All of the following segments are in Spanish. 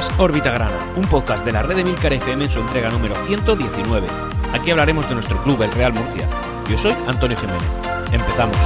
Es Órbita Grana, un podcast de la red de Milcar FM en su entrega número 119. Aquí hablaremos de nuestro club, el Real Murcia. Yo soy Antonio Jiménez. Empezamos.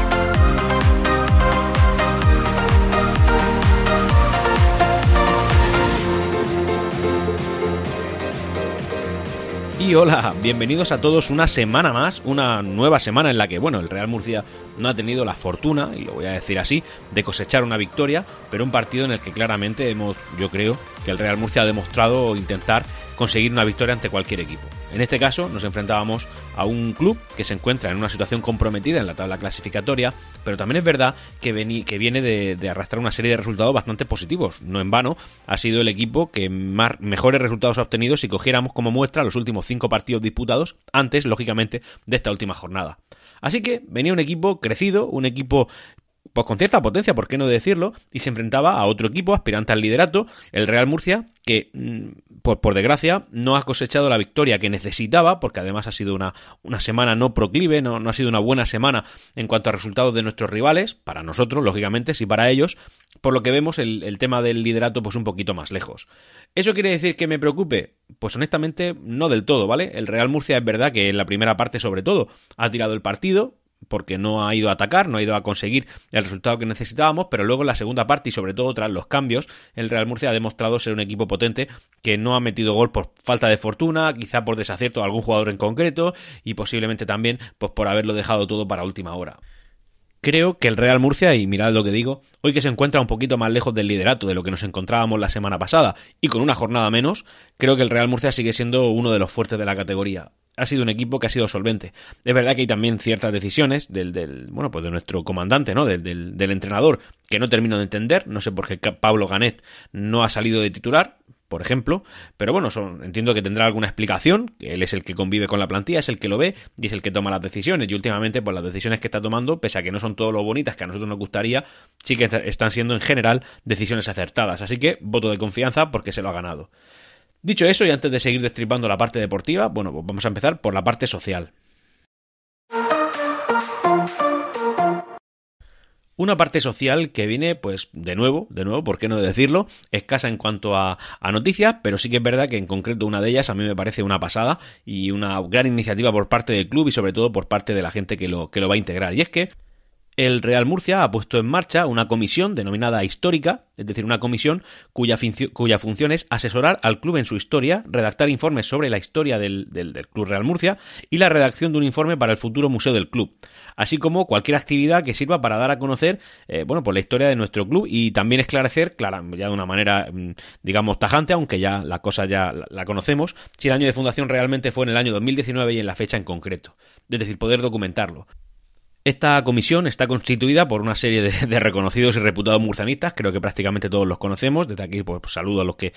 Y hola, bienvenidos a todos una semana más, una nueva semana en la que, bueno, el Real Murcia no ha tenido la fortuna, y lo voy a decir así, de cosechar una victoria, pero un partido en el que claramente hemos, yo creo, que el Real Murcia ha demostrado intentar conseguir una victoria ante cualquier equipo. En este caso nos enfrentábamos a un club que se encuentra en una situación comprometida en la tabla clasificatoria, pero también es verdad que, viene de, arrastrar una serie de resultados bastante positivos. No en vano, ha sido el equipo que más, mejores resultados ha obtenido si cogiéramos como muestra los últimos cinco partidos disputados antes, lógicamente, de esta última jornada. Así que venía un equipo crecido, un equipo pues con cierta potencia, ¿por qué no decirlo? Y se enfrentaba a otro equipo aspirante al liderato, el Real Murcia, que mm, por, por, desgracia no ha cosechado la victoria que necesitaba, porque además ha sido una, una semana no proclive, no, no, ha sido una buena semana en cuanto a resultados de nuestros rivales, para nosotros, lógicamente, sí para ellos, por lo que vemos el, el tema del liderato pues un poquito más lejos. ¿Eso quiere decir que me preocupe? Pues honestamente no del todo, ¿vale? El Real Murcia es verdad que en la primera parte sobre todo ha tirado el partido, porque no ha ido a atacar, no ha ido a conseguir el resultado que necesitábamos, pero luego en la segunda parte y sobre todo tras los cambios, el Real Murcia ha demostrado ser un equipo potente que no ha metido gol por falta de fortuna, quizá por desacierto de algún jugador en concreto y posiblemente también pues por haberlo dejado todo para última hora. Creo que el Real Murcia, y mirad lo que digo, hoy que se encuentra un poquito más lejos del liderato de lo que nos encontrábamos la semana pasada y con una jornada menos, creo que el Real Murcia sigue siendo uno de los fuertes de la categoría ha sido un equipo que ha sido solvente. Es verdad que hay también ciertas decisiones del, del bueno, pues de nuestro comandante, ¿no? Del, del, del, entrenador, que no termino de entender. No sé por qué Pablo Ganet no ha salido de titular, por ejemplo. Pero bueno, son, entiendo que tendrá alguna explicación, que él es el que convive con la plantilla, es el que lo ve y es el que toma las decisiones. Y últimamente, pues las decisiones que está tomando, pese a que no son todo lo bonitas que a nosotros nos gustaría, sí que están siendo en general decisiones acertadas. Así que voto de confianza porque se lo ha ganado. Dicho eso, y antes de seguir destripando la parte deportiva, bueno, pues vamos a empezar por la parte social. Una parte social que viene, pues, de nuevo, de nuevo, ¿por qué no decirlo? Escasa en cuanto a, noticias, pero sí que es verdad que en concreto una de ellas a mí me parece una pasada y una gran iniciativa por parte del club y sobre todo por parte de la gente que lo, que lo va a integrar. Y es que el Real Murcia ha puesto en marcha una comisión denominada histórica, es decir, una comisión cuya, función es asesorar al club en su historia, redactar informes sobre la historia del, Club Real Murcia y la redacción de un informe para el futuro museo del club, así como cualquier actividad que sirva para dar a conocer, eh, bueno, pues la historia de nuestro club y también esclarecer, claro, ya de una manera, mm, digamos, tajante, aunque ya la cosa ya la, la conocemos, si el año de fundación realmente fue en el año 2019 y en la fecha en concreto, es decir, poder documentarlo. Esta comisión está constituida por una serie de, reconocidos y reputados murcianistas, creo que prácticamente todos los conocemos, desde aquí pues saludo a los que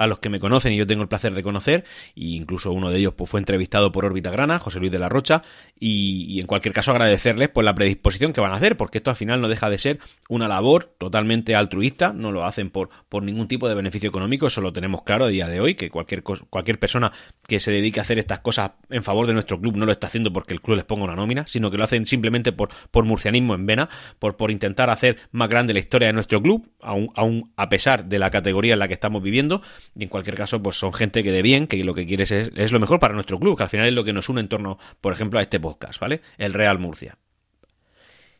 a los que me conocen y yo tengo el placer de conocer, e incluso uno de ellos pues, fue entrevistado por Órbita Grana, José Luis de la Rocha, y, en cualquier caso agradecerles pues, la predisposición que van a hacer, porque esto al final no deja de ser una labor totalmente altruista, no lo hacen por, por ningún tipo de beneficio económico, eso lo tenemos claro a día de hoy, que cualquier, cualquier persona que se dedique a hacer estas cosas en favor de nuestro club no lo está haciendo porque el club les ponga una nómina, sino que lo hacen simplemente por, por murcianismo en vena, por, por intentar hacer más grande la historia de nuestro club, aún, aún a pesar de la categoría en la que estamos viviendo, y en cualquier caso, pues son gente que de bien, que lo que quieres es, es lo mejor para nuestro club, que al final es lo que nos une en torno, por ejemplo, a este podcast, ¿vale? El Real Murcia.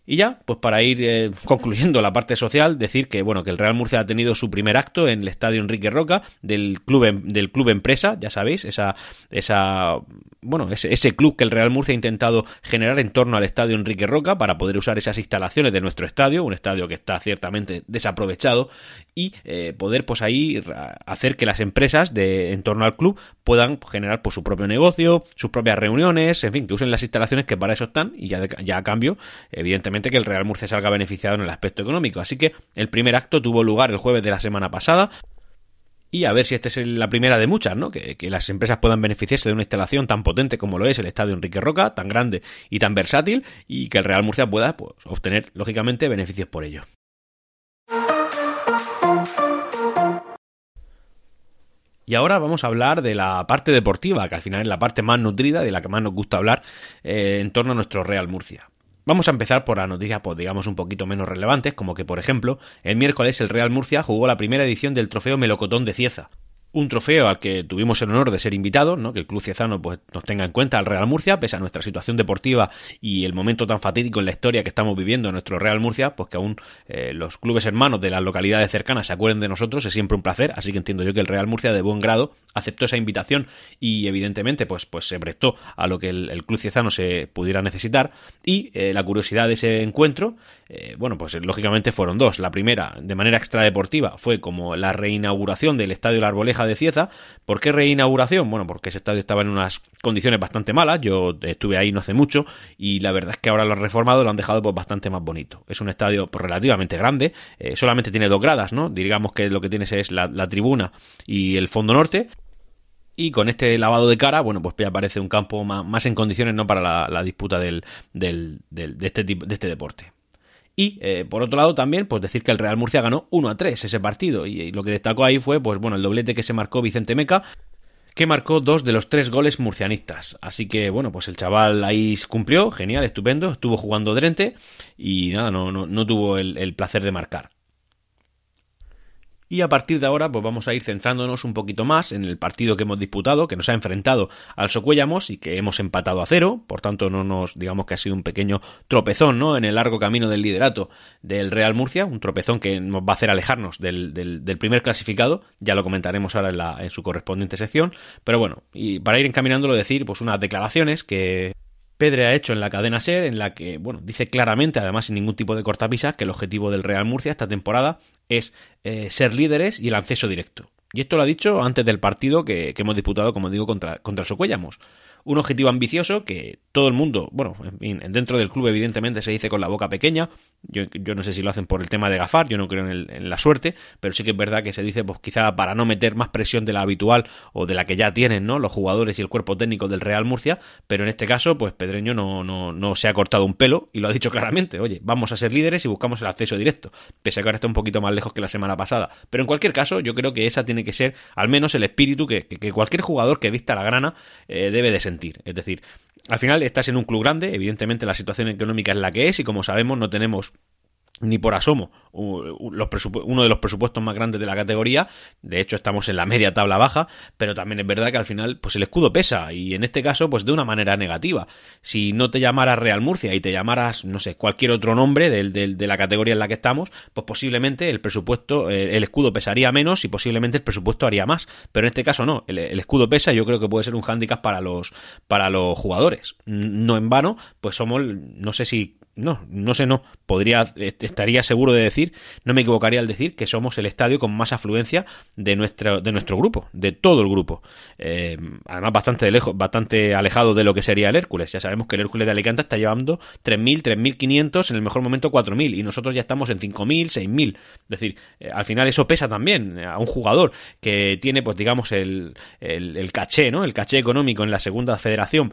Y ya, pues para ir eh, concluyendo la parte social, decir que bueno, que el Real Murcia ha tenido su primer acto en el Estadio Enrique Roca del club del club empresa, ya sabéis, esa esa bueno, ese, club que el Real Murcia ha intentado generar en torno al Estadio Enrique Roca para poder usar esas instalaciones de nuestro estadio, un estadio que está ciertamente desaprovechado y eh, poder pues ahí hacer que las empresas de en torno al club puedan generar pues su propio negocio, sus propias reuniones, en fin, que usen las instalaciones que para eso están y ya, ya a cambio, evidentemente que el Real Murcia salga beneficiado en el aspecto económico. Así que el primer acto tuvo lugar el jueves de la semana pasada. Y a ver si esta es la primera de muchas, ¿no? Que, las empresas puedan beneficiarse de una instalación tan potente como lo es el Estadio Enrique Roca, tan grande y tan versátil, y que el Real Murcia pueda pues, obtener, lógicamente, beneficios por ello. Y ahora vamos a hablar de la parte deportiva, que al final es la parte más nutrida, de la que más nos gusta hablar eh, en torno a nuestro Real Murcia. Vamos a empezar por las noticias, pues digamos, un poquito menos relevantes, como que, por ejemplo, el miércoles el Real Murcia jugó la primera edición del trofeo Melocotón de Cieza un trofeo al que tuvimos el honor de ser invitados, ¿no? que el Club Ciezano pues, nos tenga en cuenta al Real Murcia, pese a nuestra situación deportiva y el momento tan fatídico en la historia que estamos viviendo en nuestro Real Murcia, pues que aún eh, los clubes hermanos de las localidades cercanas se acuerden de nosotros, es siempre un placer, así que entiendo yo que el Real Murcia de buen grado aceptó esa invitación y evidentemente pues, pues se prestó a lo que el, Club Ciezano se pudiera necesitar y eh, la curiosidad de ese encuentro, eh, bueno pues lógicamente fueron dos, la primera de manera extradeportiva fue como la reinauguración del Estadio La Arboleja de Cieza. ¿Por qué reinauguración? Bueno, porque ese estadio estaba en unas condiciones bastante malas. Yo estuve ahí no hace mucho y la verdad es que ahora lo han reformado, lo han dejado pues, bastante más bonito. Es un estadio pues, relativamente grande, eh, solamente tiene dos gradas, ¿no? Digamos que lo que tienes es la, tribuna y el fondo norte. Y con este lavado de cara, bueno, pues ya aparece un campo más, en condiciones no para la, disputa del, del, de, este de este deporte. Y eh, por otro lado también, pues decir que el Real Murcia ganó 1 a 3 ese partido. Y, lo que destacó ahí fue, pues bueno, el doblete que se marcó Vicente Meca, que marcó dos de los tres goles murcianistas. Así que bueno, pues el chaval ahí cumplió, genial, estupendo, estuvo jugando Drente y nada, no, no, no tuvo el placer de marcar. Y a partir de ahora, pues vamos a ir centrándonos un poquito más en el partido que hemos disputado, que nos ha enfrentado al Socuellamos y que hemos empatado a cero. Por tanto, no nos, digamos que ha sido un pequeño tropezón, ¿no? En el largo camino del liderato del Real Murcia, un tropezón que nos va a hacer alejarnos del, del, primer clasificado. Ya lo comentaremos ahora en, la, en su correspondiente sección. Pero bueno, y para ir encaminándolo, decir, pues unas declaraciones que Pedre ha hecho en la cadena SER, en la que, bueno, dice claramente, además sin ningún tipo de cortapisas, que el objetivo del Real Murcia esta temporada es eh, ser líderes y el acceso directo. Y esto lo ha dicho antes del partido que, hemos disputado, como digo, contra, contra el Socuellamos un objetivo ambicioso que todo el mundo, bueno, dentro del club evidentemente se dice con la boca pequeña, yo, yo no sé si lo hacen por el tema de gafar, yo no creo en, la suerte, pero sí que es verdad que se dice pues quizá para no meter más presión de la habitual o de la que ya tienen, ¿no? Los jugadores y el cuerpo técnico del Real Murcia, pero en este caso pues Pedreño no, no, no se ha cortado un pelo y lo ha dicho claramente, oye, vamos a ser líderes y buscamos el acceso directo, pese a que ahora está un poquito más lejos que la semana pasada, pero en cualquier caso yo creo que esa tiene que ser al menos el espíritu que, cualquier jugador que vista la grana eh, debe de Es decir, al final estás en un club grande, evidentemente la situación económica es la que es y como sabemos no tenemos ni por asomo uno de los presupuestos más grandes de la categoría. De hecho, estamos en la media tabla baja, pero también es verdad que al final, pues el escudo pesa, y en este caso, pues de una manera negativa. Si no te llamaras Real Murcia y te llamaras, no sé, cualquier otro nombre de la categoría en la que estamos, pues posiblemente el presupuesto, eh, el escudo pesaría menos y posiblemente el presupuesto haría más. Pero en este caso no, el, escudo pesa, yo creo que puede ser un hándicap para los, para los jugadores. No en vano, pues somos, no sé si no, no sé, no. Podría, estaría seguro de decir, no me equivocaría al decir que somos el estadio con más afluencia de nuestro, de nuestro grupo, de todo el grupo. Eh, además, bastante lejos, bastante alejado de lo que sería el Hércules. Ya sabemos que el Hércules de Alicante está llevando 3.000, 3.500, en el mejor momento 4.000, y nosotros ya estamos en 5.000, 6.000. Es decir, eh, al final eso pesa también a un jugador que tiene, pues digamos, el, el caché, ¿no? El caché económico en la segunda federación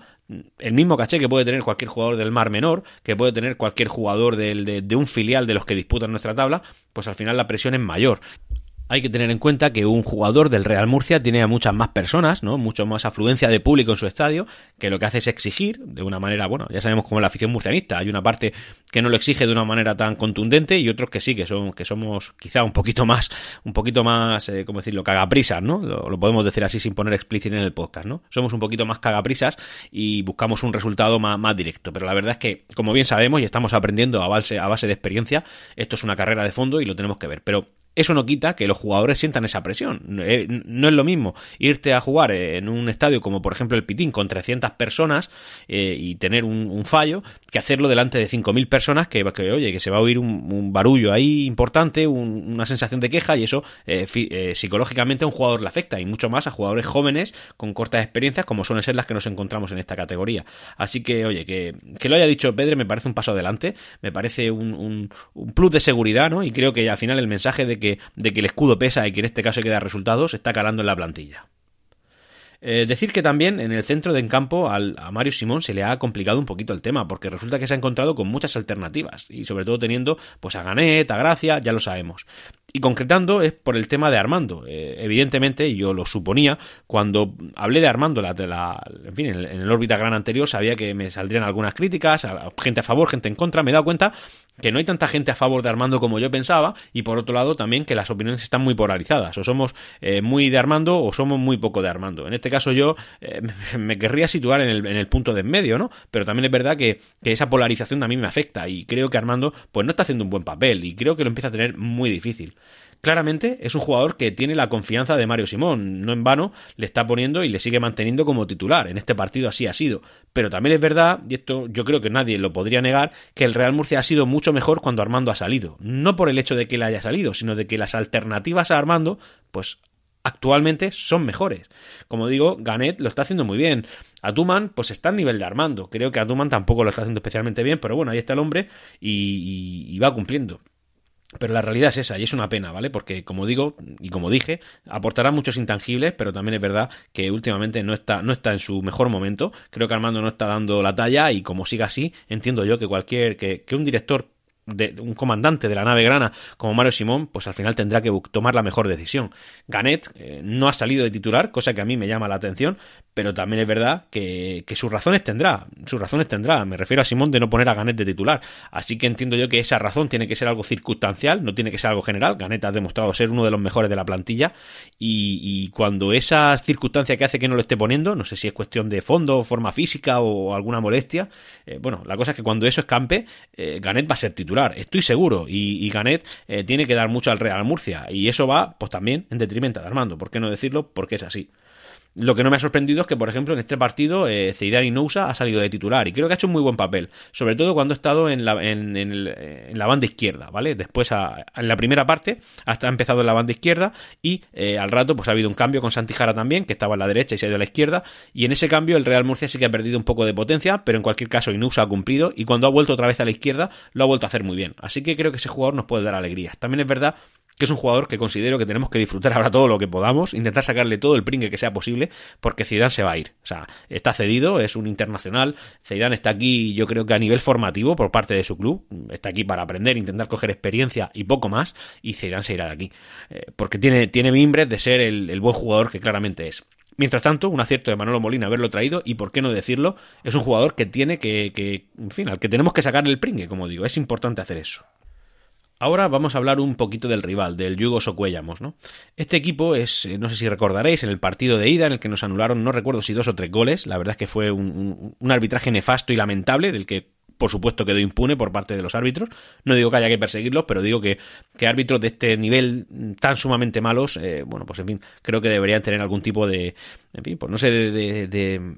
el mismo caché que puede tener cualquier jugador del Mar Menor, que puede tener cualquier jugador de, de, un filial de los que disputan nuestra tabla, pues al final la presión es mayor hay que tener en cuenta que un jugador del Real Murcia tiene a muchas más personas, ¿no? Mucho más afluencia de público en su estadio, que lo que hace es exigir de una manera, bueno, ya sabemos cómo la afición murcianista, hay una parte que no lo exige de una manera tan contundente y otros que sí, que son que somos quizá un poquito más un poquito más, eh, ¿cómo decirlo?, cagaprisas, ¿no? Lo, podemos decir así sin poner explícito en el podcast, ¿no? Somos un poquito más cagaprisas y buscamos un resultado más, más directo, pero la verdad es que como bien sabemos y estamos aprendiendo a base a base de experiencia, esto es una carrera de fondo y lo tenemos que ver, pero eso no quita que los jugadores sientan esa presión. Eh, no es lo mismo irte a jugar en un estadio como por ejemplo el Pitín con 300 personas eh, y tener un, fallo que hacerlo delante de 5.000 personas que, que, oye, que se va a oír un, barullo ahí importante, una sensación de queja y eso eh, psicológicamente a un jugador le afecta y mucho más a jugadores jóvenes con cortas experiencias como suelen ser las que nos encontramos en esta categoría. Así que, oye, que, lo haya dicho Pedro me parece un paso adelante, me parece un, un plus de seguridad, ¿no? Y creo que al final el mensaje de que de que el escudo pesa y que en este caso hay que dar resultados, está calando en la plantilla. Eh, decir que también en el centro de encampo al, a Mario Simón se le ha complicado un poquito el tema, porque resulta que se ha encontrado con muchas alternativas, y sobre todo teniendo pues a Ganet, a Gracia, ya lo sabemos. Y concretando es por el tema de Armando. Eh, evidentemente, yo lo suponía, cuando hablé de Armando, la, la, en fin, en el, órbita gran anterior, sabía que me saldrían algunas críticas, gente a favor, gente en contra. Me he dado cuenta que no hay tanta gente a favor de Armando como yo pensaba, y por otro lado también que las opiniones están muy polarizadas. O somos eh, muy de Armando o somos muy poco de Armando. En este caso yo eh, me querría situar en el, en el, punto de en medio, ¿no? Pero también es verdad que, que esa polarización a mí me afecta y creo que Armando pues no está haciendo un buen papel y creo que lo empieza a tener muy difícil. Claramente es un jugador que tiene la confianza de Mario Simón, no en vano le está poniendo y le sigue manteniendo como titular. En este partido así ha sido. Pero también es verdad, y esto yo creo que nadie lo podría negar, que el Real Murcia ha sido mucho mejor cuando Armando ha salido. No por el hecho de que él haya salido, sino de que las alternativas a Armando, pues actualmente son mejores. Como digo, Ganet lo está haciendo muy bien. Atuman, pues está al nivel de Armando. Creo que Atuman tampoco lo está haciendo especialmente bien, pero bueno, ahí está el hombre y va cumpliendo. Pero la realidad es esa, y es una pena, ¿vale? Porque, como digo, y como dije, aportará muchos intangibles, pero también es verdad que últimamente no está, no está en su mejor momento. Creo que Armando no está dando la talla, y como siga así, entiendo yo que cualquier, que, que un director de un comandante de la nave grana como Mario Simón, pues al final tendrá que tomar la mejor decisión. Ganet eh, no ha salido de titular, cosa que a mí me llama la atención, pero también es verdad que, sus razones tendrá, sus razones tendrá. Me refiero a Simón de no poner a Ganet de titular. Así que entiendo yo que esa razón tiene que ser algo circunstancial, no tiene que ser algo general. Ganet ha demostrado ser uno de los mejores de la plantilla y, cuando esa circunstancia que hace que no lo esté poniendo, no sé si es cuestión de fondo, forma física o alguna molestia, eh, bueno, la cosa es que cuando eso escampe, eh, Ganet va a ser titular, estoy seguro, y, Ganet eh, tiene que dar mucho al Real Murcia y eso va, pues también en detrimento de Armando, ¿por qué no decirlo? Porque es así. Lo que no me ha sorprendido es que, por ejemplo, en este partido eh, Zeidar Nousa ha salido de titular y creo que ha hecho un muy buen papel, sobre todo cuando ha estado en la, en, la banda izquierda, ¿vale? Después, en la primera parte, hasta ha empezado en la banda izquierda y eh, al rato pues ha habido un cambio con Santijara también, que estaba en la derecha y se ha ido a la izquierda y en ese cambio el Real Murcia sí que ha perdido un poco de potencia, pero en cualquier caso Inousa ha cumplido y cuando ha vuelto otra vez a la izquierda lo ha vuelto a hacer muy bien. Así que creo que ese jugador nos puede dar alegrías. También es verdad que es un jugador que considero que tenemos que disfrutar ahora todo lo que podamos, intentar sacarle todo el pringue que sea posible, porque Zidane se va a ir. O sea, está cedido, es un internacional. Zidane está aquí, yo creo que a nivel formativo por parte de su club, está aquí para aprender, intentar coger experiencia y poco más, y Zidane se irá de aquí. Eh, porque tiene, tiene mimbres de ser el, buen jugador que claramente es. Mientras tanto, un acierto de Manolo Molina haberlo traído y por qué no decirlo, es un jugador que tiene que, que en fin, al que tenemos que sacarle el pringue, como digo, es importante hacer eso. Ahora vamos a hablar un poquito del rival, del Yugo Socuellamos, ¿no? Este equipo es, eh, no sé si recordaréis, en el partido de ida en el que nos anularon, no recuerdo si dos o tres goles, la verdad es que fue un, arbitraje nefasto y lamentable, del que por supuesto quedó impune por parte de los árbitros. No digo que haya que perseguirlos, pero digo que, que árbitros de este nivel tan sumamente malos, eh, bueno, pues en fin, creo que deberían tener algún tipo de, en fin, pues no sé, de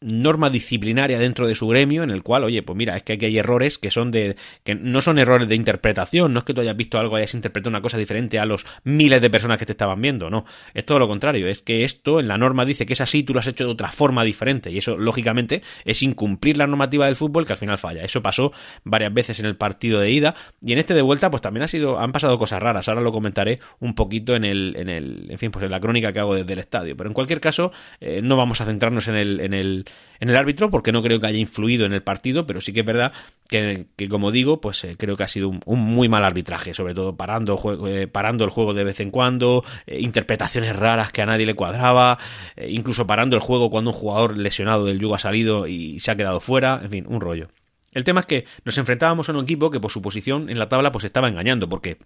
norma disciplinaria dentro de su gremio en el cual, oye, pues mira, es que aquí hay errores que son de que no son errores de interpretación, no es que tú hayas visto algo, hayas interpretado una cosa diferente a los miles de personas que te estaban viendo, no, es todo lo contrario, es que esto en la norma dice que es así, tú lo has hecho de otra forma diferente. Y eso lógicamente es incumplir la normativa del fútbol que al final falla. Eso pasó varias veces en el partido de ida y en este de vuelta pues también ha sido han pasado cosas raras, ahora lo comentaré un poquito en el en el en fin, pues en la crónica que hago desde el estadio, pero en cualquier caso eh, no vamos a centrarnos en el en el en el árbitro porque no creo que haya influido en el partido, pero sí que es verdad que, como digo, pues eh, creo que ha sido un, muy mal arbitraje, sobre todo parando, eh, parando el juego de vez en cuando, eh, interpretaciones raras que a nadie le cuadraba, incluso parando el juego cuando un jugador lesionado del yugo ha salido y se ha quedado fuera, en fin, un rollo. El tema es que nos enfrentábamos a un equipo que por su posición en la tabla pues estaba engañando, porque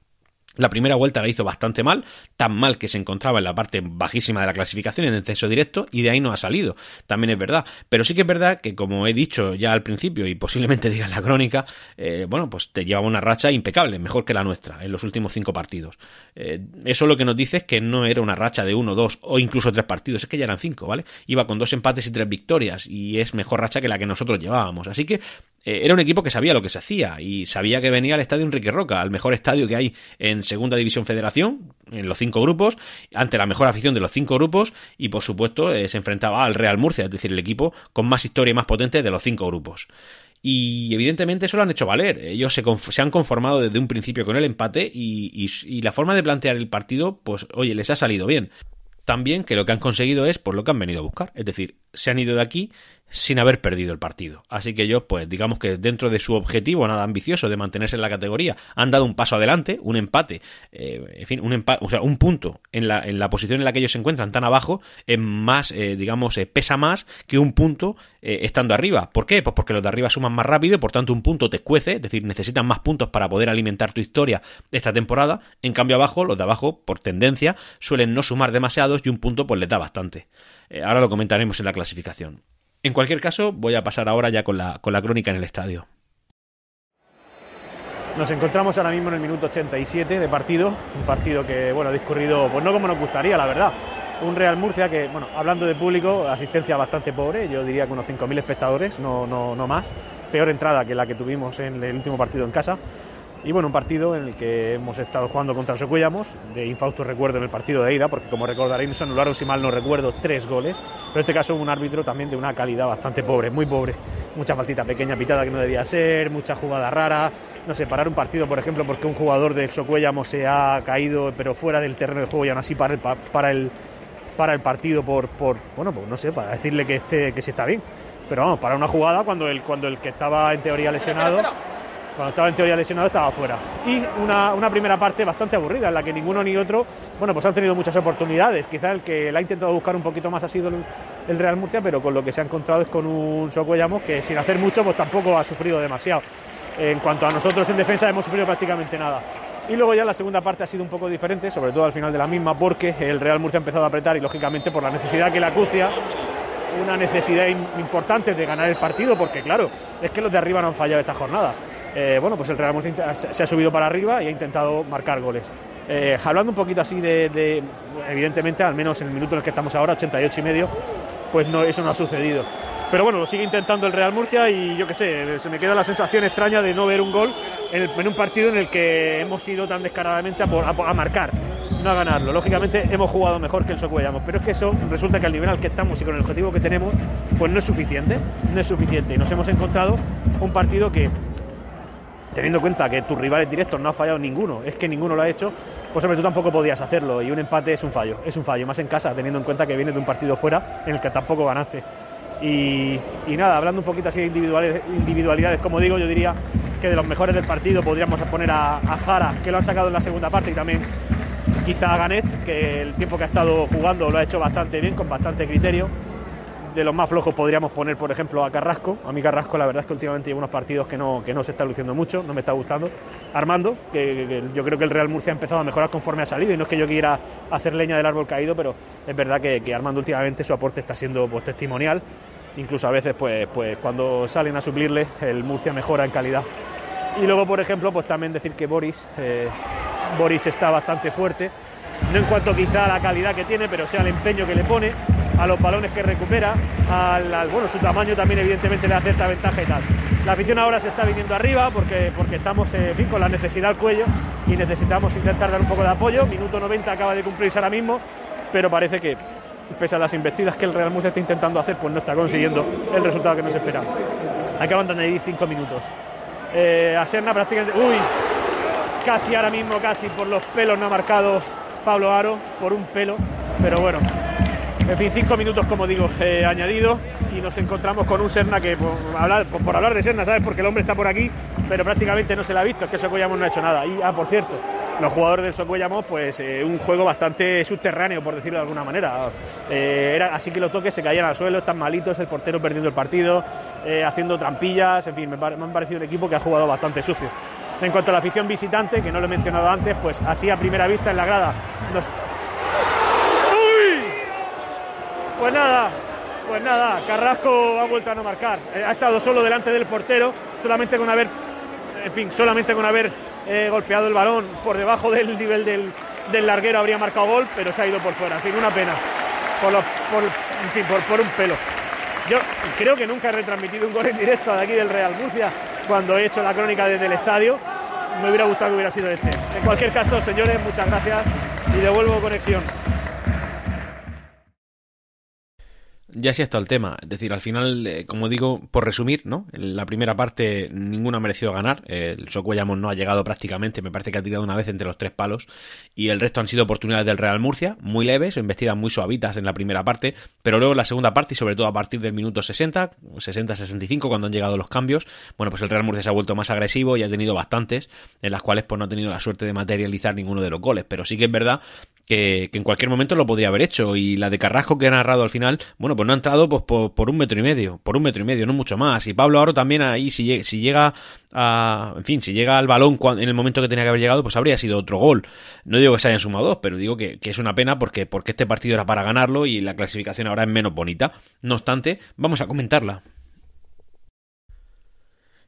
la primera vuelta la hizo bastante mal, tan mal que se encontraba en la parte bajísima de la clasificación en el censo directo y de ahí no ha salido. También es verdad. Pero sí que es verdad que, como he dicho ya al principio y posiblemente diga en la crónica, eh, bueno, pues te llevaba una racha impecable, mejor que la nuestra en los últimos cinco partidos. Eh, eso lo que nos dice es que no era una racha de uno, dos o incluso tres partidos, es que ya eran cinco, ¿vale? Iba con dos empates y tres victorias y es mejor racha que la que nosotros llevábamos. Así que eh, era un equipo que sabía lo que se hacía y sabía que venía al estadio Enrique Roca, al mejor estadio que hay en Segunda División Federación, en los cinco grupos, ante la mejor afición de los cinco grupos y por supuesto eh, se enfrentaba al Real Murcia, es decir, el equipo con más historia y más potente de los cinco grupos. Y evidentemente eso lo han hecho valer. Ellos se, han conformado desde un principio con el empate y, y la forma de plantear el partido, pues oye, les ha salido bien. También que lo que han conseguido es por lo que han venido a buscar, es decir, se han ido de aquí sin haber perdido el partido. Así que ellos, pues digamos que dentro de su objetivo nada ambicioso de mantenerse en la categoría, han dado un paso adelante, un empate, eh, en fin, un empate, o sea, un punto en la, en la posición en la que ellos se encuentran tan abajo, es más, eh, digamos, eh, pesa más que un punto estando arriba. ¿Por qué? Pues porque los de arriba suman más rápido, por tanto un punto te escuece, es decir, necesitan más puntos para poder alimentar tu historia esta temporada. En cambio abajo, los de abajo, por tendencia, suelen no sumar demasiados y un punto pues les da bastante. Ahora lo comentaremos en la clasificación. En cualquier caso, voy a pasar ahora ya con la, con la crónica en el estadio. Nos encontramos ahora mismo en el minuto 87 de partido, un partido que bueno, ha discurrido pues no como nos gustaría, la verdad. Un Real Murcia que, bueno, hablando de público, asistencia bastante pobre, yo diría que unos 5.000 espectadores, no, no, no más. Peor entrada que la que tuvimos en el último partido en casa. Y bueno, un partido en el que hemos estado jugando contra el Socuellamos, de infausto recuerdo en el partido de ida, porque como recordaréis, se anularon, si mal no recuerdo, tres goles. Pero en este caso un árbitro también de una calidad bastante pobre, muy pobre. Mucha faltita pequeña pitada que no debía ser, mucha jugada rara. No sé, parar un partido, por ejemplo, porque un jugador del Socuellamos se ha caído, pero fuera del terreno de juego y aún así para el, para el, para el partido por, por, bueno, pues no sé, para decirle que, esté, que sí está bien. Pero vamos, para una jugada cuando el, cuando el que estaba en teoría lesionado cuando estaba en teoría lesionado estaba fuera. Y una, primera parte bastante aburrida, en la que ninguno ni otro, bueno, pues han tenido muchas oportunidades. Quizá el que la ha intentado buscar un poquito más ha sido el, Real Murcia, pero con lo que se ha encontrado es con un Socuellamos que sin hacer mucho, pues tampoco ha sufrido demasiado. En cuanto a nosotros en defensa hemos sufrido prácticamente nada. Y luego ya la segunda parte ha sido un poco diferente, sobre todo al final de la misma, porque el Real Murcia ha empezado a apretar y lógicamente por la necesidad que la acucia una necesidad importante de ganar el partido, porque claro, es que los de arriba no han fallado esta jornada. Eh, bueno, pues el Real Murcia se ha subido para arriba y ha intentado marcar goles. Eh, hablando un poquito así de, evidentemente, al menos en el minuto en el que estamos ahora, 88 y medio, pues no, eso no ha sucedido. Pero bueno, lo sigue intentando el Real Murcia y yo qué sé, se me queda la sensación extraña de no ver un gol en, un partido en el que hemos ido tan descaradamente a, marcar, no a ganarlo. Lógicamente hemos jugado mejor que el Socuellamos, pero es que eso resulta que al nivel al que estamos y con el objetivo que tenemos, pues no es suficiente, no es suficiente. Y nos hemos encontrado un partido que teniendo en cuenta que tus rivales directos no ha fallado ninguno, es que ninguno lo ha hecho, pues hombre, tú tampoco podías hacerlo y un empate es un fallo, es un fallo, más en casa, teniendo en cuenta que vienes de un partido fuera en el que tampoco ganaste. Y, nada, hablando un poquito así de individualidades, como digo, yo diría que de los mejores del partido podríamos poner a, a Jara, que lo han sacado en la segunda parte, y también quizá a Ganet, que el tiempo que ha estado jugando lo ha hecho bastante bien, con bastante criterio de los más flojos podríamos poner, por ejemplo, a Carrasco. A mí Carrasco la verdad es que últimamente lleva unos partidos que no, que no se está luciendo mucho, no me está gustando. Armando, que, yo creo que el Real Murcia ha empezado a mejorar conforme ha salido y no es que yo quiera hacer leña del árbol caído, pero es verdad que, Armando últimamente su aporte está siendo pues, testimonial. Incluso a veces, pues, pues cuando salen a suplirle, el Murcia mejora en calidad. Y luego, por ejemplo, pues también decir que Boris, eh, Boris está bastante fuerte no en cuanto quizá a la calidad que tiene, pero sea el empeño que le pone, a los balones que recupera, al, bueno, su tamaño también evidentemente le da cierta ventaja y tal. La afición ahora se está viniendo arriba porque, porque estamos fin, con la necesidad al cuello y necesitamos intentar dar un poco de apoyo. Minuto 90 acaba de cumplirse ahora mismo, pero parece que pese a las investidas que el Real Murcia está intentando hacer, pues no está consiguiendo el resultado que nos espera. Acaban de añadir 5 minutos. Eh, a Serna prácticamente... Uy, casi ahora mismo, casi por los pelos no ha marcado Pablo Aro por un pelo, pero bueno. En fin, cinco minutos, como digo, eh, añadido y nos encontramos con un Serna que, por hablar, de Serna, ¿sabes? Porque el hombre está por aquí, pero prácticamente no se la ha visto, es que Socuellamos no ha hecho nada. Y, ah, por cierto, los jugadores del Socuellamos, pues eh, un juego bastante subterráneo, por decirlo de alguna manera. Eh, era así que los toques se caían al suelo, están malitos, el portero perdiendo el partido, haciendo trampillas, en fin, me, han parecido un equipo que ha jugado bastante sucio. En cuanto a la afición visitante, que no lo he mencionado antes, pues así a primera vista en la grada. Pues nada, pues nada, Carrasco ha vuelto a no marcar. Eh, ha estado solo delante del portero, solamente con haber, en fin, solamente con haber eh, golpeado el balón por debajo del nivel del, larguero habría marcado gol, pero se ha ido por fuera. En fin, una pena. En fin, por, por un pelo. Yo creo que nunca he retransmitido un gol en directo de aquí del Real Murcia cuando he hecho la crónica desde el estadio. Me hubiera gustado que hubiera sido este. En cualquier caso, señores, muchas gracias y devuelvo conexión. Ya sí está el tema. Es decir, al final, eh, como digo, por resumir, ¿no? En la primera parte ninguno ha merecido ganar. El Socuellamos no ha llegado prácticamente, me parece que ha tirado una vez entre los tres palos. Y el resto han sido oportunidades del Real Murcia, muy leves investidas muy suavitas en la primera parte. Pero luego en la segunda parte, y sobre todo a partir del minuto 60, 60-65, cuando han llegado los cambios, bueno, pues el Real Murcia se ha vuelto más agresivo y ha tenido bastantes, en las cuales pues no ha tenido la suerte de materializar ninguno de los goles. Pero sí que es verdad que, en cualquier momento lo podría haber hecho. Y la de Carrasco que ha narrado al final, bueno, pues no ha entrado pues, por, un metro y medio, por un metro y medio, no mucho más. Y Pablo Aro también ahí, si, si llega a, en fin, si llega al balón en el momento que tenía que haber llegado, pues habría sido otro gol. No digo que se hayan sumado dos, pero digo que, que es una pena porque, porque este partido era para ganarlo y la clasificación ahora es menos bonita. No obstante, vamos a comentarla.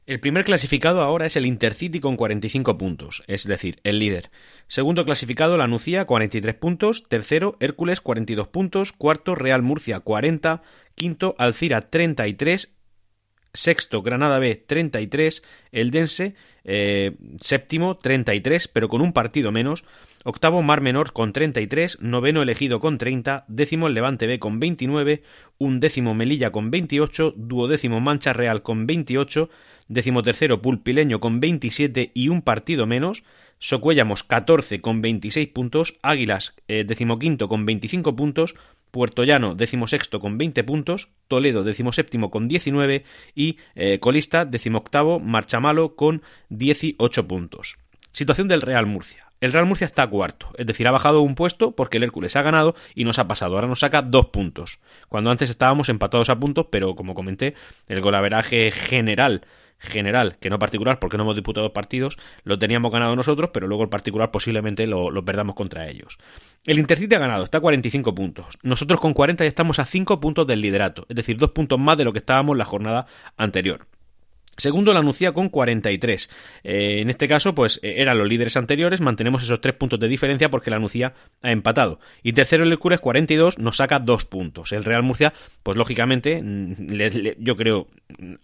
El primer clasificado ahora es el Intercity con 45 puntos, es decir, el líder. Segundo clasificado, la Nucía, 43 puntos. Tercero, Hércules, 42 puntos. Cuarto, Real Murcia, 40. Quinto, Alcira, 33. Sexto, Granada B, 33. El Dense, eh, séptimo, 33, pero con un partido menos. Octavo, Mar Menor con 33, noveno elegido con 30, décimo Levante B con 29, undécimo Melilla con 28, duodécimo Mancha Real con 28, décimo tercero Pulpileño con 27 y un partido menos, Socuellamos 14 con 26 puntos, Águilas eh, decimoquinto con 25 puntos, Puerto Llano decimosexto con 20 puntos, Toledo decimoséptimo con 19 y eh, colista decimoctavo Marchamalo con 18 puntos. Situación del Real Murcia. El Real Murcia está cuarto, es decir, ha bajado un puesto porque el Hércules ha ganado y nos ha pasado. Ahora nos saca dos puntos, cuando antes estábamos empatados a puntos, pero como comenté, el golaveraje general general, que no particular, porque no hemos disputado partidos, lo teníamos ganado nosotros, pero luego el particular posiblemente lo, perdamos contra ellos. El Intercity ha ganado, está a 45 puntos. Nosotros con 40 ya estamos a 5 puntos del liderato, es decir, dos puntos más de lo que estábamos la jornada anterior. Segundo, la Nucía con 43. Eh, en este caso, pues eh, eran los líderes anteriores, mantenemos esos tres puntos de diferencia porque la Nucía ha empatado. Y tercero, el Hércules 42 nos saca dos puntos. El Real Murcia, pues lógicamente, mm, yo creo,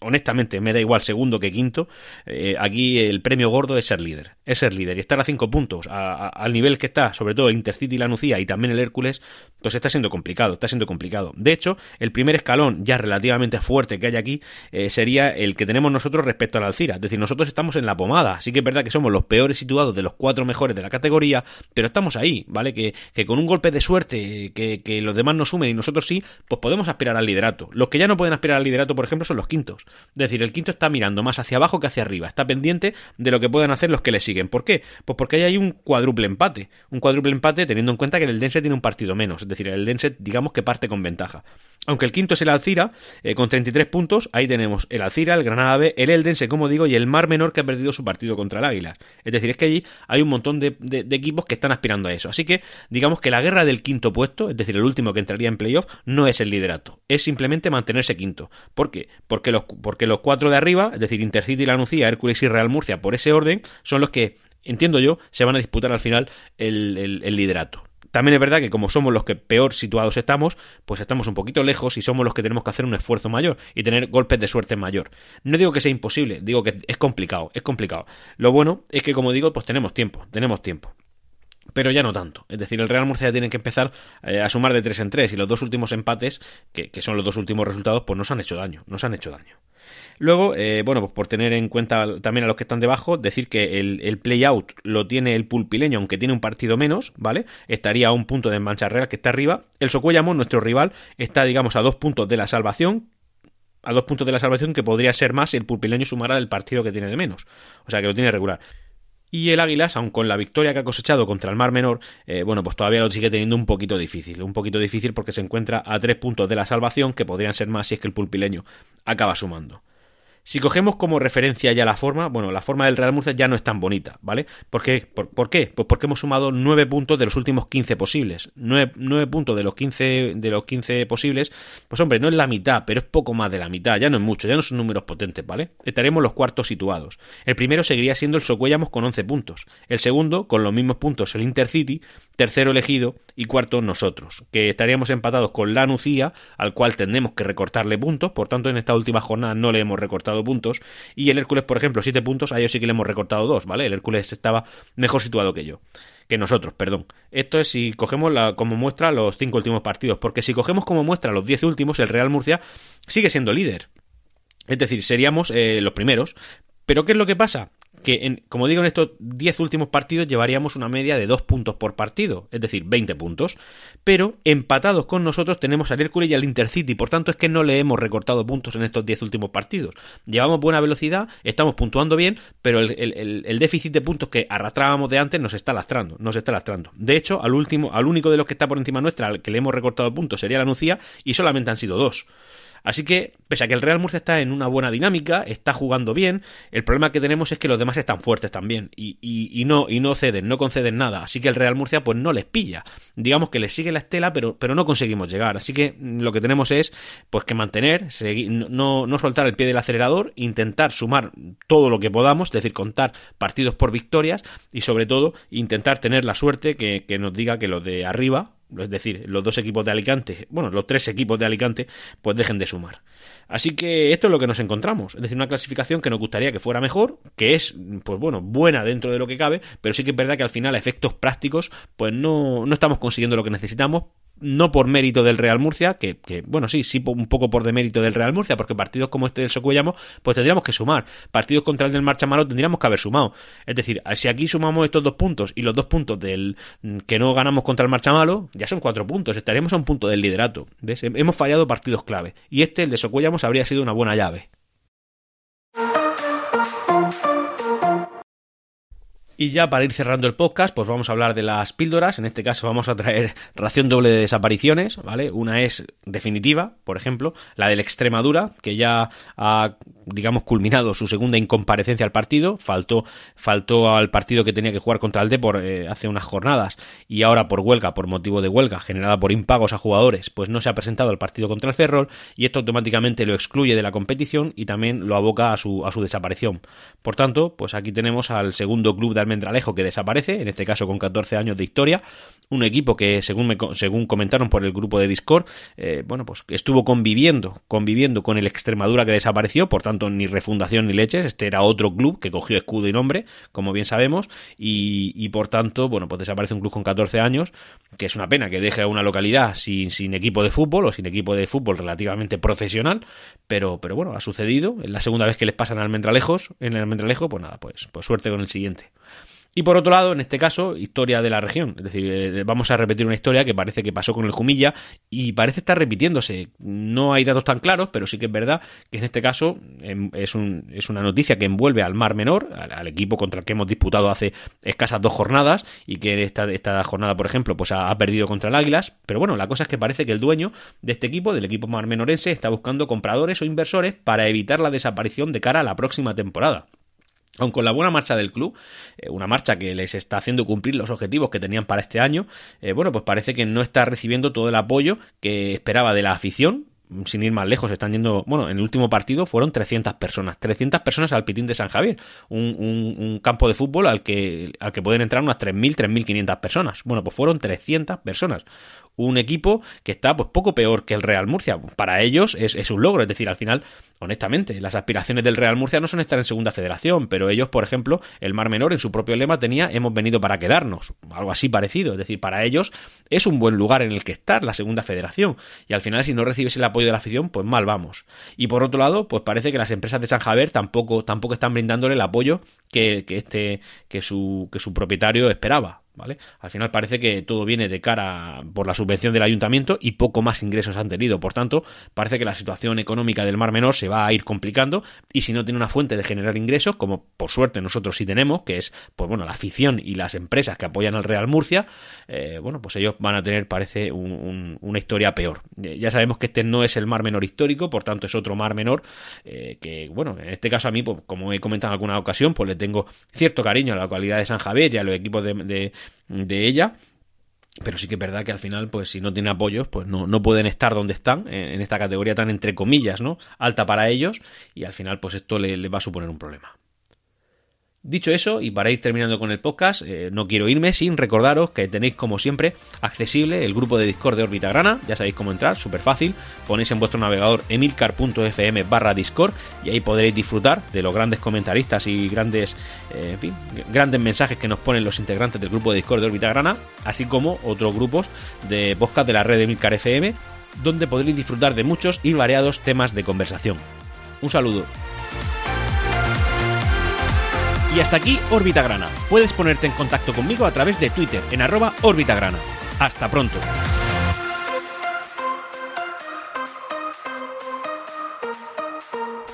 honestamente, me da igual segundo que quinto. Eh, aquí el premio gordo es ser líder. Es ser líder y estar a cinco puntos al nivel que está, sobre todo Intercity y la Nucía y también el Hércules, pues está siendo complicado, está siendo complicado. De hecho, el primer escalón ya relativamente fuerte que hay aquí sería el que tenemos nosotros nosotros respecto a la Alcira. Es decir, nosotros estamos en la pomada. Sí que es verdad que somos los peores situados de los cuatro mejores de la categoría, pero estamos ahí, ¿vale? Que, que con un golpe de suerte, que, que, los demás no sumen y nosotros sí, pues podemos aspirar al liderato. Los que ya no pueden aspirar al liderato, por ejemplo, son los quintos. Es decir, el quinto está mirando más hacia abajo que hacia arriba. Está pendiente de lo que puedan hacer los que le siguen. ¿Por qué? Pues porque ahí hay un cuádruple empate. Un cuádruple empate teniendo en cuenta que el Dense tiene un partido menos. Es decir, el Dense, digamos que parte con ventaja. Aunque el quinto es el Alcira, eh, con 33 puntos, ahí tenemos el Alcira, el Granada B, el Eldense, como digo, y el Mar Menor que ha perdido su partido contra el Águila. Es decir, es que allí hay un montón de, equipos que están aspirando a eso. Así que, digamos que la guerra del quinto puesto, es decir, el último que entraría en playoff, no es el liderato, es simplemente mantenerse quinto. ¿Por qué? Porque los, porque los cuatro de arriba, es decir, Intercity, La Nucía, Hércules y Real Murcia, por ese orden, son los que, entiendo yo, se van a disputar al final el liderato. También es verdad que como somos los que peor situados estamos, pues estamos un poquito lejos y somos los que tenemos que hacer un esfuerzo mayor y tener golpes de suerte mayor. No digo que sea imposible, digo que es complicado, es complicado. Lo bueno es que como digo, pues tenemos tiempo, tenemos tiempo pero ya no tanto. Es decir, el Real Murcia tiene que empezar eh, a sumar de 3 en 3 y los dos últimos empates, que, que, son los dos últimos resultados, pues nos han hecho daño, nos han hecho daño. Luego, eh, bueno, pues por tener en cuenta también a los que están debajo, decir que el, el play-out lo tiene el pulpileño, aunque tiene un partido menos, ¿vale? Estaría a un punto de Mancha Real que está arriba. El Socuellamo, nuestro rival, está, digamos, a dos puntos de la salvación, a dos puntos de la salvación que podría ser más si el pulpileño sumara el partido que tiene de menos. O sea que lo tiene regular. Y el Águilas, aun con la victoria que ha cosechado contra el Mar Menor, eh, bueno, pues todavía lo sigue teniendo un poquito difícil. Un poquito difícil porque se encuentra a tres puntos de la salvación, que podrían ser más si es que el pulpileño acaba sumando. Si cogemos como referencia ya la forma, bueno, la forma del Real Murcia ya no es tan bonita, ¿vale? ¿Por qué? ¿Por, qué? Pues porque hemos sumado 9 puntos de los últimos 15 posibles. 9, puntos de los 15 de los 15 posibles, pues hombre, no es la mitad, pero es poco más de la mitad, ya no es mucho, ya no son números potentes, ¿vale? Estaremos los cuartos situados. El primero seguiría siendo el Socuellamos con 11 puntos. El segundo, con los mismos puntos, el Intercity. Tercero elegido y cuarto nosotros, que estaríamos empatados con la Nucía, al cual tendremos que recortarle puntos, por tanto en esta última jornada no le hemos recortado puntos. Y el Hércules, por ejemplo, 7 puntos, a ellos sí que le hemos recortado 2, ¿vale? El Hércules estaba mejor situado que yo. Que nosotros, perdón. Esto es si cogemos la, como muestra los 5 últimos partidos. Porque si cogemos como muestra los 10 últimos, el Real Murcia sigue siendo líder. Es decir, seríamos eh, los primeros. Pero ¿qué es lo que pasa? Que, en, como digo, en estos 10 últimos partidos llevaríamos una media de 2 puntos por partido, es decir, 20 puntos. Pero empatados con nosotros tenemos al Hércules y al Intercity, por tanto es que no le hemos recortado puntos en estos 10 últimos partidos. Llevamos buena velocidad, estamos puntuando bien, pero el, déficit de puntos que arrastrábamos de antes nos está lastrando, nos está lastrando. De hecho, al último, al único de los que está por encima nuestra, al que le hemos recortado puntos, sería la Nucía, y solamente han sido dos. Así que, pese a que el Real Murcia está en una buena dinámica, está jugando bien, el problema que tenemos es que los demás están fuertes también y, y, no, y no ceden, no conceden nada. Así que el Real Murcia pues no les pilla. Digamos que les sigue la estela, pero, pero no conseguimos llegar. Así que mm, lo que tenemos es pues que mantener, seguir, no, no soltar el pie del acelerador, intentar sumar todo lo que podamos, es decir, contar partidos por victorias y sobre todo intentar tener la suerte que, que nos diga que los de arriba es decir, los dos equipos de Alicante, bueno, los tres equipos de Alicante, pues dejen de sumar. Así que esto es lo que nos encontramos, es decir, una clasificación que nos gustaría que fuera mejor, que es, pues bueno, buena dentro de lo que cabe, pero sí que es verdad que al final a efectos prácticos, pues no, no estamos consiguiendo lo que necesitamos no por mérito del Real Murcia, que, bueno, sí, sí, un poco por demérito del Real Murcia, porque partidos como este del Socuellamo, pues tendríamos que sumar. Partidos contra el del Marchamalo tendríamos que haber sumado. Es decir, si aquí sumamos estos dos puntos y los dos puntos del mm, que no ganamos contra el Marchamalo, ya son cuatro puntos, estaríamos a un punto del liderato. ¿Ves? Hemos fallado partidos clave. Y este, el de Socuellamos, habría sido una buena llave. Y ya para ir cerrando el podcast, pues vamos a hablar de las píldoras. En este caso vamos a traer ración doble de desapariciones, ¿vale? Una es definitiva, por ejemplo, la del Extremadura, que ya ha, digamos, culminado su segunda incomparecencia al partido. Faltó, faltó al partido que tenía que jugar contra el Depor eh, hace unas jornadas y ahora por huelga, por motivo de huelga generada por impagos a jugadores, pues no se ha presentado al partido contra el Ferrol y esto automáticamente lo excluye de la competición y también lo aboca a su, a su desaparición. Por tanto, pues aquí tenemos al segundo club de Almendralejo que desaparece, en este caso con 14 años de historia, un equipo que según me, según comentaron por el grupo de Discord, eh, bueno, pues estuvo conviviendo, conviviendo con el Extremadura que desapareció, por tanto ni refundación ni leches, este era otro club que cogió escudo y nombre, como bien sabemos, y, por tanto, bueno, pues desaparece un club con 14 años, que es una pena que deje a una localidad sin, sin equipo de fútbol o sin equipo de fútbol relativamente profesional, pero, pero bueno, ha sucedido, es la segunda vez que les pasan al Almendralejos, en el Almendralejo, pues nada, pues, pues suerte con el siguiente. Y por otro lado, en este caso, historia de la región. Es decir, eh, vamos a repetir una historia que parece que pasó con el Jumilla y parece estar repitiéndose. No hay datos tan claros, pero sí que es verdad que en este caso em, es, un, es una noticia que envuelve al Mar Menor, al, equipo contra el que hemos disputado hace escasas dos jornadas y que esta, esta jornada, por ejemplo, pues ha, ha perdido contra el Águilas. Pero bueno, la cosa es que parece que el dueño de este equipo, del equipo Mar Menorense, está buscando compradores o inversores para evitar la desaparición de cara a la próxima temporada. Aun con la buena marcha del club, eh, una marcha que les está haciendo cumplir los objetivos que tenían para este año, eh, bueno, pues parece que no está recibiendo todo el apoyo que esperaba de la afición, sin ir más lejos, están yendo, bueno, en el último partido fueron 300 personas, 300 personas al Pitín de San Javier, un, un, campo de fútbol al que, al que pueden entrar unas 3.000, 3.500 personas. Bueno, pues fueron 300 personas, un equipo que está pues poco peor que el Real Murcia. Para ellos es, es, un logro, es decir, al final, honestamente, las aspiraciones del Real Murcia no son estar en segunda federación, pero ellos, por ejemplo, el Mar Menor en su propio lema tenía hemos venido para quedarnos, algo así parecido, es decir, para ellos es un buen lugar en el que estar la segunda federación y al final si no recibes el apoyo de la afición, pues mal vamos. Y por otro lado, pues parece que las empresas de San Javier tampoco, tampoco están brindándole el apoyo que, este, que su, que su propietario esperaba. ¿Vale? Al final parece que todo viene de cara por la subvención del ayuntamiento y poco más ingresos han tenido. Por tanto, parece que la situación económica del Mar Menor se va a ir complicando y si no tiene una fuente de generar ingresos, como por suerte nosotros sí tenemos, que es pues bueno, la afición y las empresas que apoyan al Real Murcia, eh, bueno, pues ellos van a tener, parece, una historia peor. Eh, ya sabemos que este no es el Mar Menor histórico, por tanto es otro Mar Menor eh, que, bueno, en este caso a mí, pues, como he comentado en alguna ocasión, pues le tengo cierto cariño a la localidad de San Javier y a los equipos de de ella. Pero sí que es verdad que al final, pues si no tiene apoyos, pues no, no pueden estar donde están, en, esta categoría tan entre comillas, ¿no? Alta para ellos, y al final, pues esto le, le va a suponer un problema. Dicho eso, y para ir terminando con el podcast, eh, no quiero irme sin recordaros que tenéis, como siempre, accesible el grupo de Discord de Orbita Grana. Ya sabéis cómo entrar, súper fácil. Ponéis en vuestro navegador emilcar.fm barra Discord y ahí podréis disfrutar de los grandes comentaristas y grandes, eh, grandes mensajes que nos ponen los integrantes del grupo de Discord de Orbita Grana, así como otros grupos de podcast de la red de Emilcar FM, donde podréis disfrutar de muchos y variados temas de conversación. Un saludo. Y hasta aquí Orbitagrana. Puedes ponerte en contacto conmigo a través de Twitter en arroba Orbitagrana. Hasta pronto.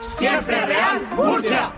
Siempre Real Murcia.